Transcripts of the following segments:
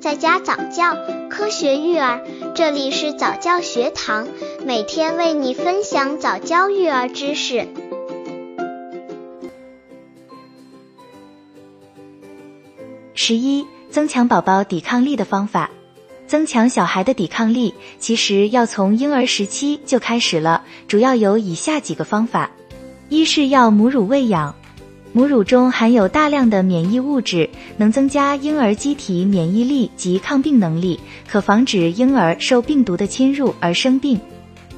在家早教，科学育儿，这里是早教学堂，每天为你分享早教育儿知识。十一，增强宝宝抵抗力的方法。增强小孩的抵抗力，其实要从婴儿时期就开始了，主要有以下几个方法：一是要母乳喂养，母乳中含有大量的免疫物质，能增加婴儿机体免疫力及抗病能力，可防止婴儿受病毒的侵入而生病。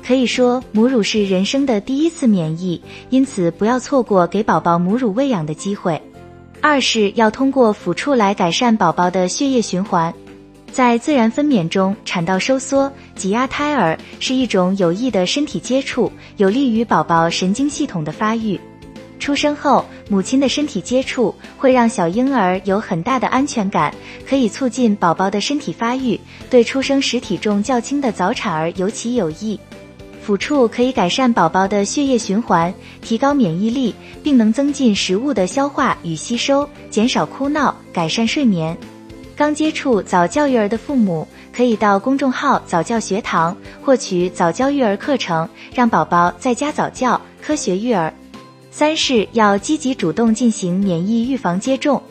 可以说，母乳是人生的第一次免疫，因此不要错过给宝宝母乳喂养的机会。二是要通过抚触来改善宝宝的血液循环。在自然分娩中，产道收缩、挤压胎儿是一种有益的身体接触，有利于宝宝神经系统的发育。出生后，母亲的身体接触会让小婴儿有很大的安全感，可以促进宝宝的身体发育，对出生时体重较轻的早产儿尤其有益。抚触可以改善宝宝的血液循环，提高免疫力，并能增进食物的消化与吸收，减少哭闹，改善睡眠。刚接触早教育儿的父母，可以到公众号早教学堂获取早教育儿课程，让宝宝在家早教，科学育儿。三是要积极主动进行免疫预防接种，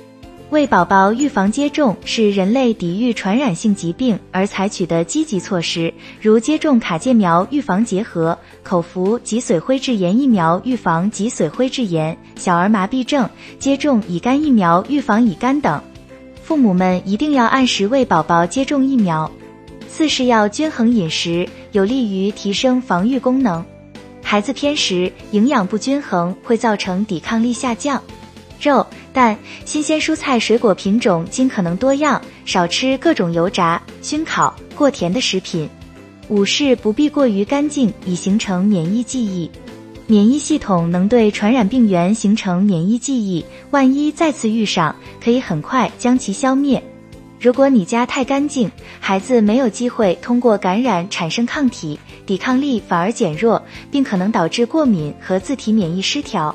为宝宝预防接种是人类抵御传染性疾病而采取的积极措施，如接种卡介苗预防结核、口服脊髓灰质炎疫苗预防脊髓灰质炎、小儿麻痹症，接种乙肝疫苗预防乙肝等。父母们一定要按时为宝宝接种疫苗。四是要均衡饮食，有利于提升防御功能。孩子偏食、营养不均衡会造成抵抗力下降。肉、蛋、新鲜蔬菜、水果品种尽可能多样，少吃各种油炸、熏烤、过甜的食品。五是不必过于干净，以形成免疫记忆。免疫系统能对传染病原形成免疫记忆，万一再次遇上，可以很快将其消灭。如果你家太干净，孩子没有机会通过感染产生抗体，抵抗力反而减弱，并可能导致过敏和自体免疫失调。